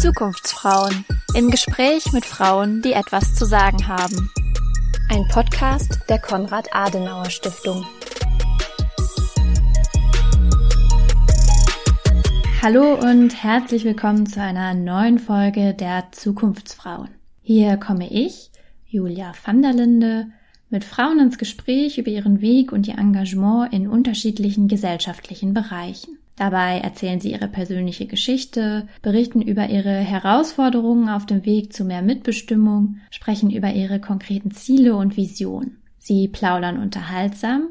Zukunftsfrauen im Gespräch mit Frauen, die etwas zu sagen haben. Ein Podcast der Konrad Adenauer Stiftung. Hallo und herzlich willkommen zu einer neuen Folge der Zukunftsfrauen. Hier komme ich, Julia van der Linde, mit Frauen ins Gespräch über ihren Weg und ihr Engagement in unterschiedlichen gesellschaftlichen Bereichen. Dabei erzählen sie ihre persönliche Geschichte, berichten über ihre Herausforderungen auf dem Weg zu mehr Mitbestimmung, sprechen über ihre konkreten Ziele und Visionen. Sie plaudern unterhaltsam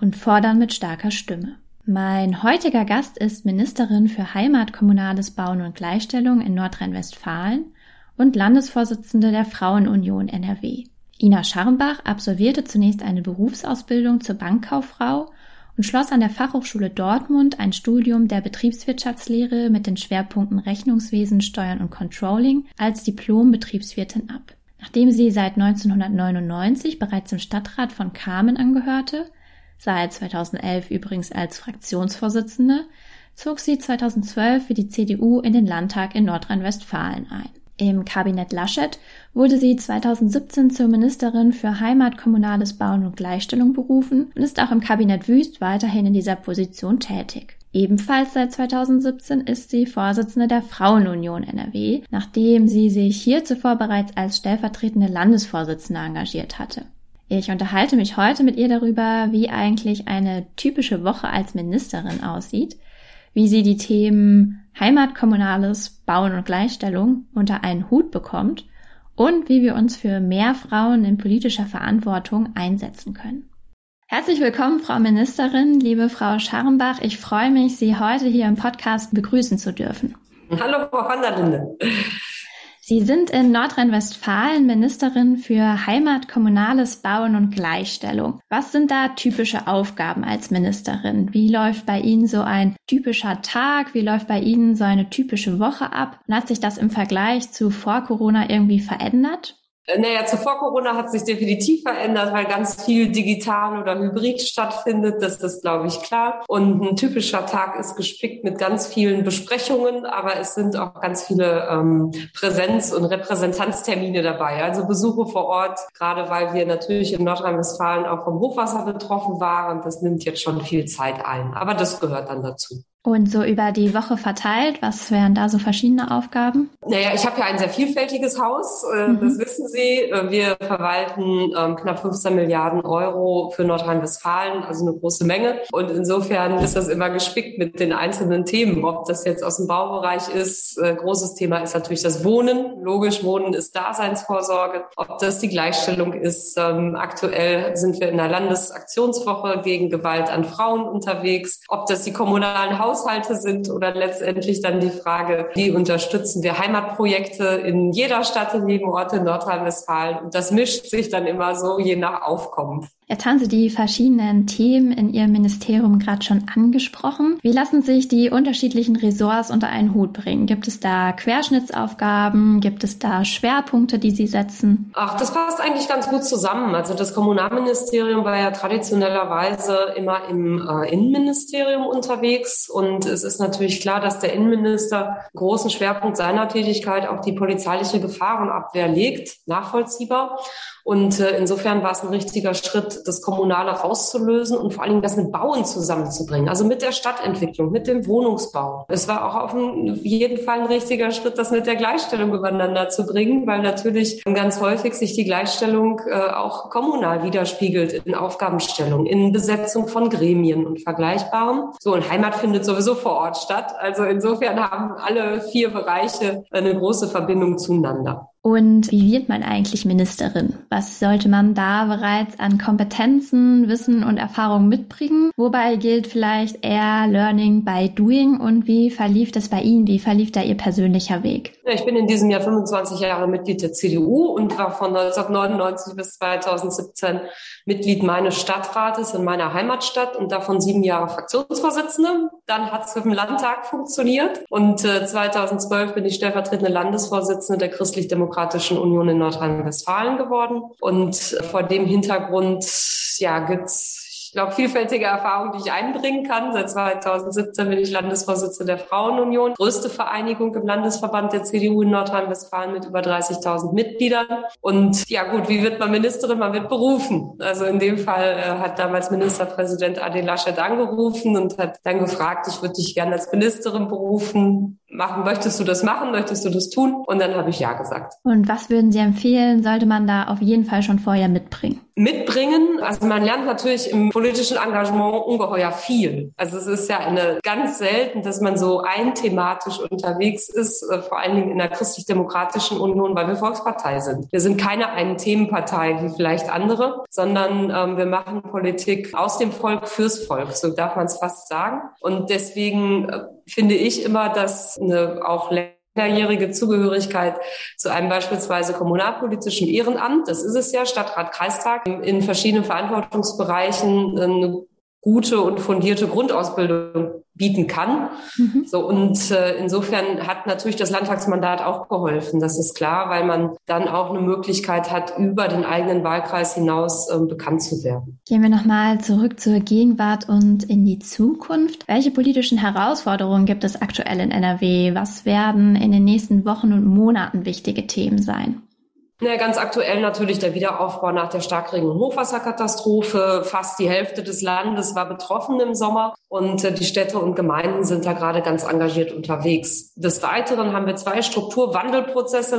und fordern mit starker Stimme. Mein heutiger Gast ist Ministerin für Heimat, Kommunales Bauen und Gleichstellung in Nordrhein-Westfalen und Landesvorsitzende der Frauenunion NRW. Ina Scharrenbach absolvierte zunächst eine Berufsausbildung zur Bankkauffrau und schloss an der Fachhochschule Dortmund ein Studium der Betriebswirtschaftslehre mit den Schwerpunkten Rechnungswesen, Steuern und Controlling als Diplom-Betriebswirtin ab. Nachdem sie seit 1999 bereits im Stadtrat von Kamen angehörte, seit 2011 übrigens als Fraktionsvorsitzende, zog sie 2012 für die CDU in den Landtag in Nordrhein-Westfalen ein. Im Kabinett Laschet wurde sie 2017 zur Ministerin für Heimat, Kommunales Bauen und Gleichstellung berufen und ist auch im Kabinett Wüst weiterhin in dieser Position tätig. Ebenfalls seit 2017 ist sie Vorsitzende der Frauenunion NRW, nachdem sie sich hier zuvor bereits als stellvertretende Landesvorsitzende engagiert hatte. Ich unterhalte mich heute mit ihr darüber, wie eigentlich eine typische Woche als Ministerin aussieht, wie sie die Themen Heimat, Kommunales, Bauen und Gleichstellung unter einen Hut bekommt und wie wir uns für mehr Frauen in politischer Verantwortung einsetzen können. Herzlich willkommen, Frau Ministerin, liebe Frau Scharrenbach. Ich freue mich, Sie heute hier im Podcast begrüßen zu dürfen. Hallo, Frau van der Linde. Sie sind in Nordrhein-Westfalen Ministerin für Heimat, Kommunales Bauen und Gleichstellung. Was sind da typische Aufgaben als Ministerin? Wie läuft bei Ihnen so ein typischer Tag? Wie läuft bei Ihnen so eine typische Woche ab? Und hat sich das im Vergleich zu vor Corona irgendwie verändert? Äh, naja, zuvor Corona hat sich definitiv verändert, weil ganz viel digital oder hybrid stattfindet. Das ist, glaube ich, klar. Und ein typischer Tag ist gespickt mit ganz vielen Besprechungen, aber es sind auch ganz viele ähm, Präsenz- und Repräsentanztermine dabei. Also Besuche vor Ort, gerade weil wir natürlich in Nordrhein-Westfalen auch vom Hochwasser betroffen waren. Das nimmt jetzt schon viel Zeit ein. Aber das gehört dann dazu. Und so über die Woche verteilt, was wären da so verschiedene Aufgaben? Naja, ich habe ja ein sehr vielfältiges Haus, äh, mhm. das wissen Sie. Äh, wir verwalten ähm, knapp 15 Milliarden Euro für Nordrhein-Westfalen, also eine große Menge. Und insofern ist das immer gespickt mit den einzelnen Themen, ob das jetzt aus dem Baubereich ist. Äh, großes Thema ist natürlich das Wohnen. Logisch, Wohnen ist Daseinsvorsorge. Ob das die Gleichstellung ist. Ähm, aktuell sind wir in der Landesaktionswoche gegen Gewalt an Frauen unterwegs. Ob das die kommunalen Haus Haushalte sind oder letztendlich dann die Frage, wie unterstützen wir Heimatprojekte in jeder Stadt, in jedem Ort in Nordrhein-Westfalen. Und das mischt sich dann immer so je nach Aufkommen. Jetzt haben Sie die verschiedenen Themen in Ihrem Ministerium gerade schon angesprochen. Wie lassen sich die unterschiedlichen Ressorts unter einen Hut bringen? Gibt es da Querschnittsaufgaben? Gibt es da Schwerpunkte, die Sie setzen? Ach, das passt eigentlich ganz gut zusammen. Also das Kommunalministerium war ja traditionellerweise immer im äh, Innenministerium unterwegs und es ist natürlich klar, dass der Innenminister großen Schwerpunkt seiner Tätigkeit auf die polizeiliche Gefahrenabwehr legt, nachvollziehbar. Und äh, insofern war es ein richtiger Schritt, das Kommunale rauszulösen und vor allen Dingen das mit Bauen zusammenzubringen. Also mit der Stadtentwicklung, mit dem Wohnungsbau. Es war auch auf jeden Fall ein richtiger Schritt, das mit der Gleichstellung übereinander zu bringen, weil natürlich ganz häufig sich die Gleichstellung äh, auch kommunal widerspiegelt in Aufgabenstellung, in Besetzung von Gremien und Vergleichbarem. So, und Heimat findet sowieso vor Ort statt. Also insofern haben alle vier Bereiche eine große Verbindung zueinander. Und wie wird man eigentlich Ministerin? Was sollte man da bereits an Kompetenzen, Wissen und Erfahrung mitbringen? Wobei gilt vielleicht eher Learning by Doing und wie verlief das bei Ihnen? Wie verlief da Ihr persönlicher Weg? Ich bin in diesem Jahr 25 Jahre Mitglied der CDU und war von 1999 bis 2017 Mitglied meines Stadtrates in meiner Heimatstadt und davon sieben Jahre Fraktionsvorsitzende. Dann hat es dem Landtag funktioniert und 2012 äh, bin ich stellvertretende Landesvorsitzende der Christlich-Demokratischen Christlich-Demokratischen Union in Nordrhein-Westfalen geworden. Und vor dem Hintergrund, ja, gibt's glaube, vielfältige Erfahrungen, die ich einbringen kann. Seit 2017 bin ich Landesvorsitzende der Frauenunion, größte Vereinigung im Landesverband der CDU in Nordrhein-Westfalen mit über 30.000 Mitgliedern. Und ja gut, wie wird man Ministerin? Man wird berufen. Also in dem Fall äh, hat damals Ministerpräsident Adel Laschet angerufen und hat dann gefragt, ich würde dich gerne als Ministerin berufen. Machen, möchtest du das machen? Möchtest du das tun? Und dann habe ich ja gesagt. Und was würden Sie empfehlen, sollte man da auf jeden Fall schon vorher mitbringen? Mitbringen, also man lernt natürlich im politischen Engagement ungeheuer viel. Also es ist ja eine ganz selten, dass man so einthematisch unterwegs ist, äh, vor allen Dingen in der christlich-demokratischen Union, weil wir Volkspartei sind. Wir sind keine Ein-Themen-Partei wie vielleicht andere, sondern ähm, wir machen Politik aus dem Volk fürs Volk, so darf man es fast sagen. Und deswegen äh, finde ich immer, dass eine auch mehrjährige Zugehörigkeit zu einem beispielsweise kommunalpolitischen Ehrenamt, das ist es ja, Stadtrat, Kreistag, in verschiedenen Verantwortungsbereichen eine gute und fundierte Grundausbildung bieten kann. Mhm. So und äh, insofern hat natürlich das Landtagsmandat auch geholfen. Das ist klar, weil man dann auch eine Möglichkeit hat, über den eigenen Wahlkreis hinaus äh, bekannt zu werden. Gehen wir nochmal zurück zur Gegenwart und in die Zukunft. Welche politischen Herausforderungen gibt es aktuell in NRW? Was werden in den nächsten Wochen und Monaten wichtige Themen sein? Ja, ganz aktuell natürlich der Wiederaufbau nach der starkregen Hochwasserkatastrophe. Fast die Hälfte des Landes war betroffen im Sommer und äh, die Städte und Gemeinden sind da gerade ganz engagiert unterwegs. Des Weiteren haben wir zwei Strukturwandelprozesse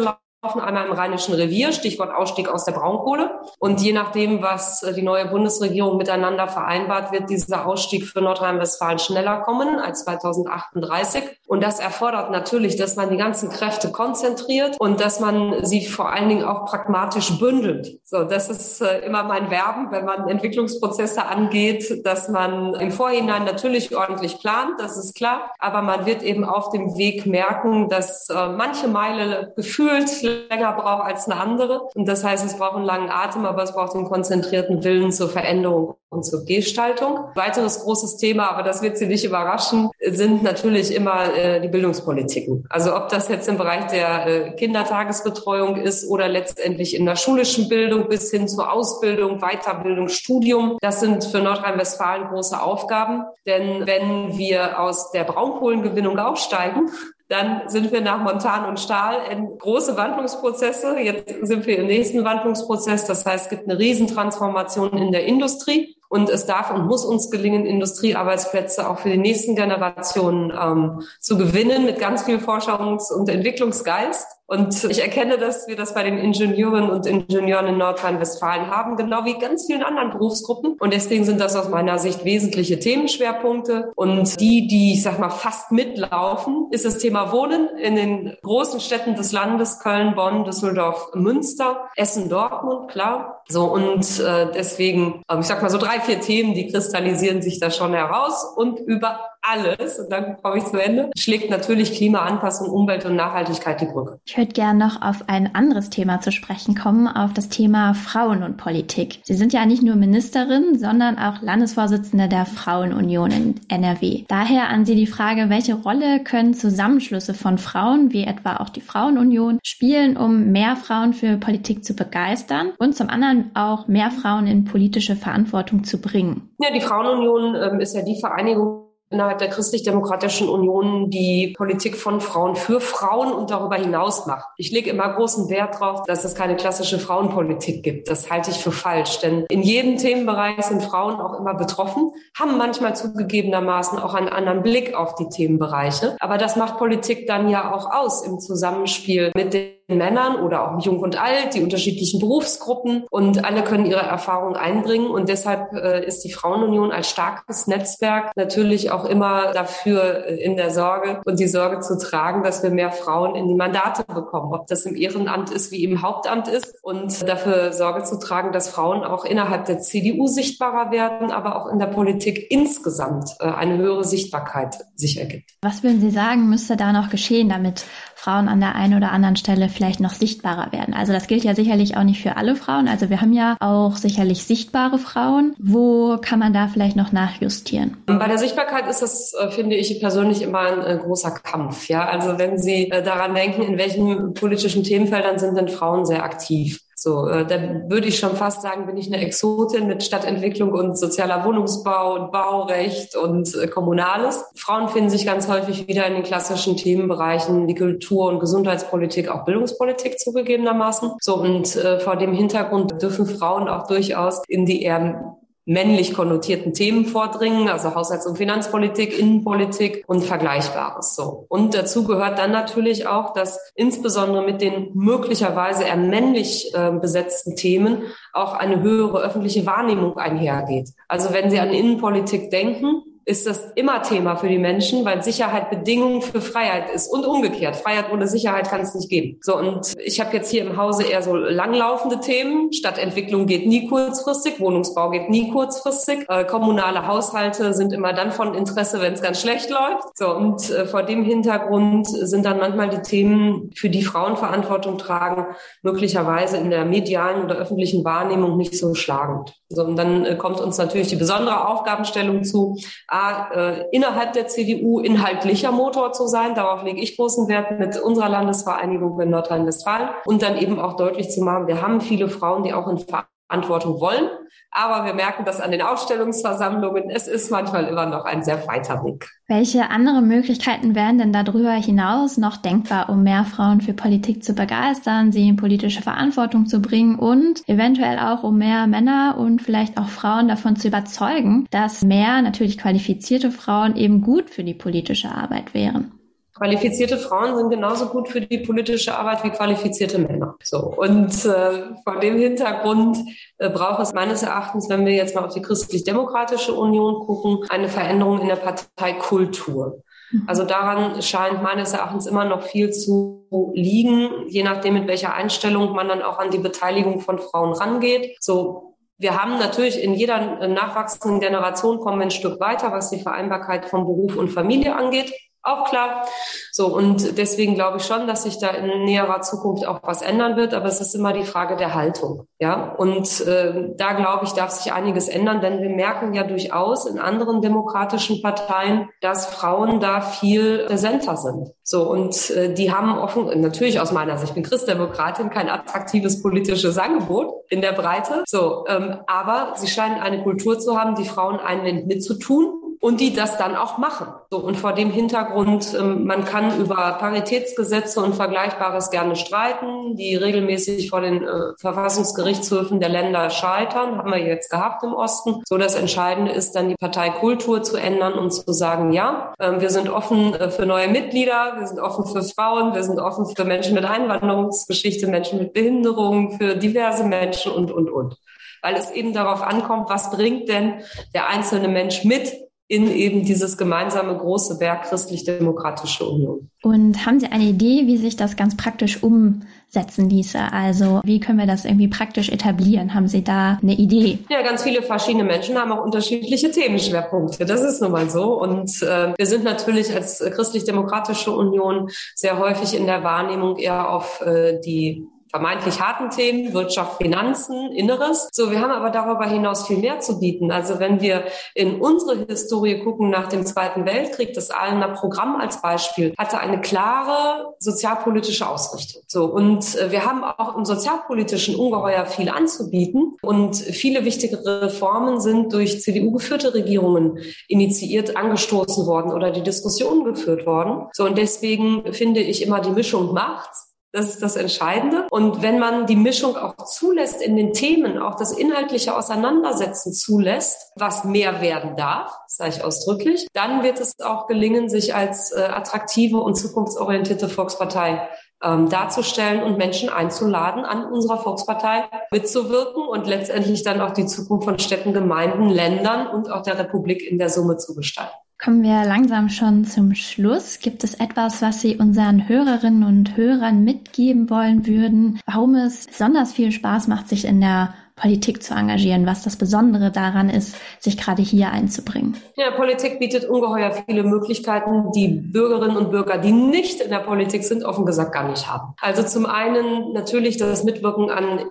einmal im Rheinischen Revier, Stichwort Ausstieg aus der Braunkohle. Und je nachdem, was äh, die neue Bundesregierung miteinander vereinbart, wird dieser Ausstieg für Nordrhein-Westfalen schneller kommen als 2038. Und das erfordert natürlich, dass man die ganzen Kräfte konzentriert und dass man sie vor allen Dingen auch pragmatisch bündelt. So, das ist äh, immer mein Werben, wenn man Entwicklungsprozesse angeht, dass man im Vorhinein natürlich ordentlich plant, das ist klar. Aber man wird eben auf dem Weg merken, dass äh, manche Meile gefühlt länger braucht als eine andere. Und das heißt, es braucht einen langen Atem, aber es braucht einen konzentrierten Willen zur Veränderung und zur Gestaltung. Weiteres großes Thema, aber das wird Sie nicht überraschen, sind natürlich immer äh, die Bildungspolitiken. Also ob das jetzt im Bereich der äh, Kindertagesbetreuung ist oder letztendlich in der schulischen Bildung bis hin zur Ausbildung, Weiterbildung, Studium. Das sind für Nordrhein-Westfalen große Aufgaben. Denn wenn wir aus der Braunkohlengewinnung aussteigen, dann sind wir nach Montan und Stahl in große Wandlungsprozesse. Jetzt sind wir im nächsten Wandlungsprozess. Das heißt, es gibt eine Riesentransformation in der Industrie. Und es darf und muss uns gelingen, Industriearbeitsplätze auch für die nächsten Generationen ähm, zu gewinnen mit ganz viel Forschungs- und Entwicklungsgeist. Und ich erkenne, dass wir das bei den Ingenieuren und Ingenieuren in Nordrhein-Westfalen haben, genau wie ganz vielen anderen Berufsgruppen. Und deswegen sind das aus meiner Sicht wesentliche Themenschwerpunkte. Und die, die, ich sag mal, fast mitlaufen, ist das Thema Wohnen in den großen Städten des Landes, Köln, Bonn, Düsseldorf, Münster, Essen, Dortmund, klar. So, und äh, deswegen, äh, ich sag mal so drei, vier Themen, die kristallisieren sich da schon heraus. Und über alles, und dann komme ich zu Ende, schlägt natürlich Klimaanpassung, Umwelt und Nachhaltigkeit die Brücke. Ich würde gerne noch auf ein anderes Thema zu sprechen kommen, auf das Thema Frauen und Politik. Sie sind ja nicht nur Ministerin, sondern auch Landesvorsitzende der Frauenunion in NRW. Daher an Sie die Frage, welche Rolle können Zusammenschlüsse von Frauen, wie etwa auch die Frauenunion, spielen, um mehr Frauen für Politik zu begeistern und zum anderen auch mehr Frauen in politische Verantwortung zu bringen? Ja, die Frauenunion ähm, ist ja die Vereinigung, innerhalb der Christlich-Demokratischen Union die Politik von Frauen für Frauen und darüber hinaus macht. Ich lege immer großen Wert darauf, dass es keine klassische Frauenpolitik gibt. Das halte ich für falsch, denn in jedem Themenbereich sind Frauen auch immer betroffen, haben manchmal zugegebenermaßen auch einen anderen Blick auf die Themenbereiche. Aber das macht Politik dann ja auch aus im Zusammenspiel mit den Männern oder auch jung und alt, die unterschiedlichen Berufsgruppen und alle können ihre Erfahrungen einbringen. Und deshalb äh, ist die Frauenunion als starkes Netzwerk natürlich auch immer dafür äh, in der Sorge und die Sorge zu tragen, dass wir mehr Frauen in die Mandate bekommen, ob das im Ehrenamt ist wie im Hauptamt ist. Und dafür Sorge zu tragen, dass Frauen auch innerhalb der CDU sichtbarer werden, aber auch in der Politik insgesamt äh, eine höhere Sichtbarkeit sich ergibt. Was würden Sie sagen, müsste da noch geschehen, damit Frauen an der einen oder anderen Stelle vielleicht noch sichtbarer werden. Also das gilt ja sicherlich auch nicht für alle Frauen. Also wir haben ja auch sicherlich sichtbare Frauen. Wo kann man da vielleicht noch nachjustieren? Bei der Sichtbarkeit ist das, äh, finde ich persönlich, immer ein äh, großer Kampf. Ja, also wenn Sie äh, daran denken, in welchen politischen Themenfeldern sind denn Frauen sehr aktiv? So, äh, da würde ich schon fast sagen, bin ich eine Exotin mit Stadtentwicklung und sozialer Wohnungsbau und Baurecht und äh, Kommunales. Frauen finden sich ganz häufig wieder in den klassischen Themenbereichen wie Kultur und Gesundheitspolitik, auch Bildungspolitik zugegebenermaßen. So, und äh, vor dem Hintergrund dürfen Frauen auch durchaus in die eher männlich konnotierten Themen vordringen, also Haushalts- und Finanzpolitik, Innenpolitik und Vergleichbares so. Und dazu gehört dann natürlich auch, dass insbesondere mit den möglicherweise eher männlich äh, besetzten Themen auch eine höhere öffentliche Wahrnehmung einhergeht. Also wenn Sie an Innenpolitik denken, ist das immer Thema für die Menschen, weil Sicherheit Bedingung für Freiheit ist und umgekehrt. Freiheit ohne Sicherheit kann es nicht geben. So und ich habe jetzt hier im Hause eher so langlaufende Themen. Stadtentwicklung geht nie kurzfristig, Wohnungsbau geht nie kurzfristig. Äh, kommunale Haushalte sind immer dann von Interesse, wenn es ganz schlecht läuft. So und äh, vor dem Hintergrund sind dann manchmal die Themen, für die Frauen Verantwortung tragen, möglicherweise in der medialen oder öffentlichen Wahrnehmung nicht so schlagend. So und dann äh, kommt uns natürlich die besondere Aufgabenstellung zu A, äh, innerhalb der CDU inhaltlicher Motor zu sein. Darauf lege ich großen Wert mit unserer Landesvereinigung in Nordrhein-Westfalen. Und dann eben auch deutlich zu machen, wir haben viele Frauen, die auch in Verantwortung wollen. Aber wir merken das an den Ausstellungsversammlungen. Es ist manchmal immer noch ein sehr weiter Weg. Welche andere Möglichkeiten wären denn darüber hinaus noch denkbar, um mehr Frauen für Politik zu begeistern, sie in politische Verantwortung zu bringen und eventuell auch um mehr Männer und vielleicht auch Frauen davon zu überzeugen, dass mehr natürlich qualifizierte Frauen eben gut für die politische Arbeit wären? Qualifizierte Frauen sind genauso gut für die politische Arbeit wie qualifizierte Männer. So. Und äh, vor dem Hintergrund äh, braucht es meines Erachtens, wenn wir jetzt mal auf die christlich-demokratische Union gucken, eine Veränderung in der Parteikultur. Mhm. Also daran scheint meines Erachtens immer noch viel zu liegen, je nachdem, mit welcher Einstellung man dann auch an die Beteiligung von Frauen rangeht. So wir haben natürlich in jeder nachwachsenden Generation kommen wir ein Stück weiter, was die Vereinbarkeit von Beruf und Familie angeht. Auch klar. So, und deswegen glaube ich schon, dass sich da in näherer Zukunft auch was ändern wird, aber es ist immer die Frage der Haltung. Ja, und äh, da glaube ich, darf sich einiges ändern, denn wir merken ja durchaus in anderen demokratischen Parteien, dass Frauen da viel präsenter sind. So, und äh, die haben offen, natürlich aus meiner Sicht, ich bin Christdemokratin, kein attraktives politisches Angebot in der Breite. So, ähm, aber sie scheinen eine Kultur zu haben, die Frauen einlenkt mitzutun und die das dann auch machen. So, und vor dem Hintergrund, ähm, man kann über Paritätsgesetze und Vergleichbares gerne streiten, die regelmäßig vor den äh, Verfassungsgerichtshöfen der Länder scheitern, haben wir jetzt gehabt im Osten. So, das Entscheidende ist dann die Parteikultur zu ändern und zu sagen, ja, äh, wir sind offen äh, für neue Mitglieder, wir sind offen für Frauen, wir sind offen für Menschen mit Einwanderungsgeschichte, Menschen mit Behinderung, für diverse Menschen und, und, und weil es eben darauf ankommt, was bringt denn der einzelne Mensch mit in eben dieses gemeinsame große Werk Christlich-Demokratische Union. Und haben Sie eine Idee, wie sich das ganz praktisch umsetzen ließe? Also wie können wir das irgendwie praktisch etablieren? Haben Sie da eine Idee? Ja, ganz viele verschiedene Menschen haben auch unterschiedliche Themenschwerpunkte. Das ist nun mal so. Und äh, wir sind natürlich als Christlich-Demokratische Union sehr häufig in der Wahrnehmung eher auf äh, die vermeintlich harten Themen, Wirtschaft, Finanzen, Inneres. So, wir haben aber darüber hinaus viel mehr zu bieten. Also wenn wir in unsere Historie gucken nach dem Zweiten Weltkrieg, das Ahlener Programm als Beispiel hatte eine klare sozialpolitische Ausrichtung. So, und äh, wir haben auch im sozialpolitischen ungeheuer viel anzubieten und viele wichtige Reformen sind durch CDU-geführte Regierungen initiiert, angestoßen worden oder die Diskussion geführt worden. So, und deswegen finde ich immer die Mischung macht's. Das ist das Entscheidende. Und wenn man die Mischung auch zulässt in den Themen, auch das inhaltliche Auseinandersetzen zulässt, was mehr werden darf, sage ich ausdrücklich, dann wird es auch gelingen, sich als äh, attraktive und zukunftsorientierte Volkspartei ähm, darzustellen und Menschen einzuladen, an unserer Volkspartei mitzuwirken und letztendlich dann auch die Zukunft von Städten, Gemeinden, Ländern und auch der Republik in der Summe zu gestalten. Kommen wir langsam schon zum Schluss. Gibt es etwas, was Sie unseren Hörerinnen und Hörern mitgeben wollen würden, warum es besonders viel Spaß macht, sich in der Politik zu engagieren, was das Besondere daran ist, sich gerade hier einzubringen. Ja, Politik bietet ungeheuer viele Möglichkeiten, die Bürgerinnen und Bürger, die nicht in der Politik sind, offen gesagt gar nicht haben. Also zum einen natürlich das Mitwirken an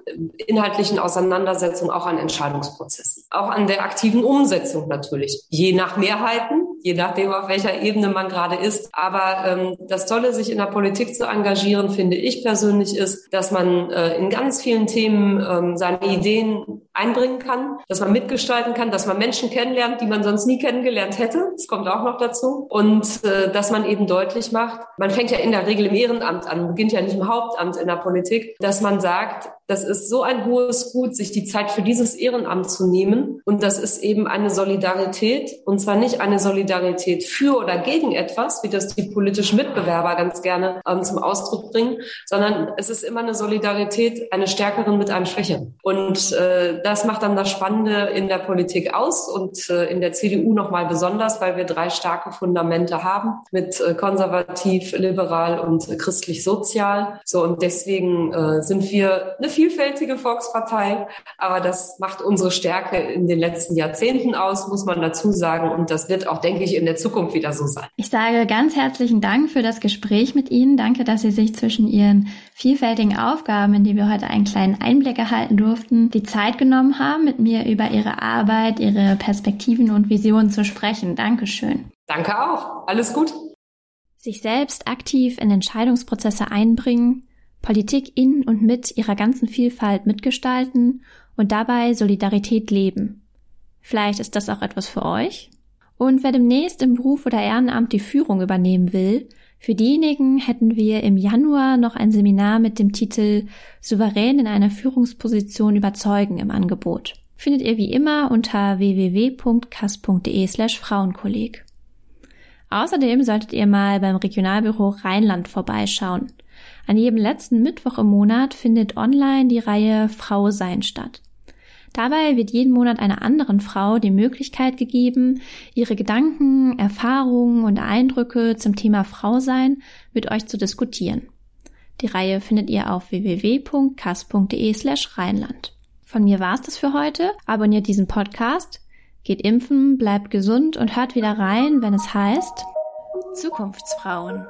inhaltlichen Auseinandersetzungen, auch an Entscheidungsprozessen, auch an der aktiven Umsetzung natürlich, je nach Mehrheiten, je nachdem, auf welcher Ebene man gerade ist. Aber ähm, das Tolle, sich in der Politik zu engagieren, finde ich persönlich, ist, dass man äh, in ganz vielen Themen ähm, seine Ideen einbringen kann, dass man mitgestalten kann, dass man Menschen kennenlernt, die man sonst nie kennengelernt hätte. Das kommt auch noch dazu. Und äh, dass man eben deutlich macht, man fängt ja in der Regel im Ehrenamt an, beginnt ja nicht im Hauptamt in der Politik, dass man sagt, das ist so ein hohes Gut, sich die Zeit für dieses Ehrenamt zu nehmen. Und das ist eben eine Solidarität. Und zwar nicht eine Solidarität für oder gegen etwas, wie das die politischen Mitbewerber ganz gerne ähm, zum Ausdruck bringen, sondern es ist immer eine Solidarität, eine Stärkeren mit einem Schwächeren. Und äh, das macht dann das Spannende in der Politik aus und äh, in der CDU nochmal besonders, weil wir drei starke Fundamente haben mit äh, konservativ, liberal und äh, christlich-sozial. So und deswegen äh, sind wir eine vielfältige Volkspartei, aber das macht unsere Stärke in den letzten Jahrzehnten aus, muss man dazu sagen. Und das wird auch, denke ich, in der Zukunft wieder so sein. Ich sage ganz herzlichen Dank für das Gespräch mit Ihnen. Danke, dass Sie sich zwischen Ihren vielfältigen Aufgaben, in die wir heute einen kleinen Einblick erhalten durften, die Zeit genommen haben, mit mir über Ihre Arbeit, Ihre Perspektiven und Visionen zu sprechen. Dankeschön. Danke auch. Alles gut. Sich selbst aktiv in Entscheidungsprozesse einbringen, Politik in und mit ihrer ganzen Vielfalt mitgestalten und dabei Solidarität leben. Vielleicht ist das auch etwas für euch? Und wer demnächst im Beruf oder Ehrenamt die Führung übernehmen will, für diejenigen hätten wir im Januar noch ein Seminar mit dem Titel Souverän in einer Führungsposition überzeugen im Angebot. Findet ihr wie immer unter www.kass.de slash Frauenkolleg. Außerdem solltet ihr mal beim Regionalbüro Rheinland vorbeischauen. An jedem letzten Mittwoch im Monat findet online die Reihe Frau sein statt. Dabei wird jeden Monat einer anderen Frau die Möglichkeit gegeben, ihre Gedanken, Erfahrungen und Eindrücke zum Thema Frau sein mit euch zu diskutieren. Die Reihe findet ihr auf www.kass.de slash Rheinland. Von mir war's das für heute. Abonniert diesen Podcast, geht impfen, bleibt gesund und hört wieder rein, wenn es heißt Zukunftsfrauen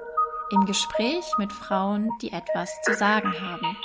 im Gespräch mit Frauen, die etwas zu sagen haben.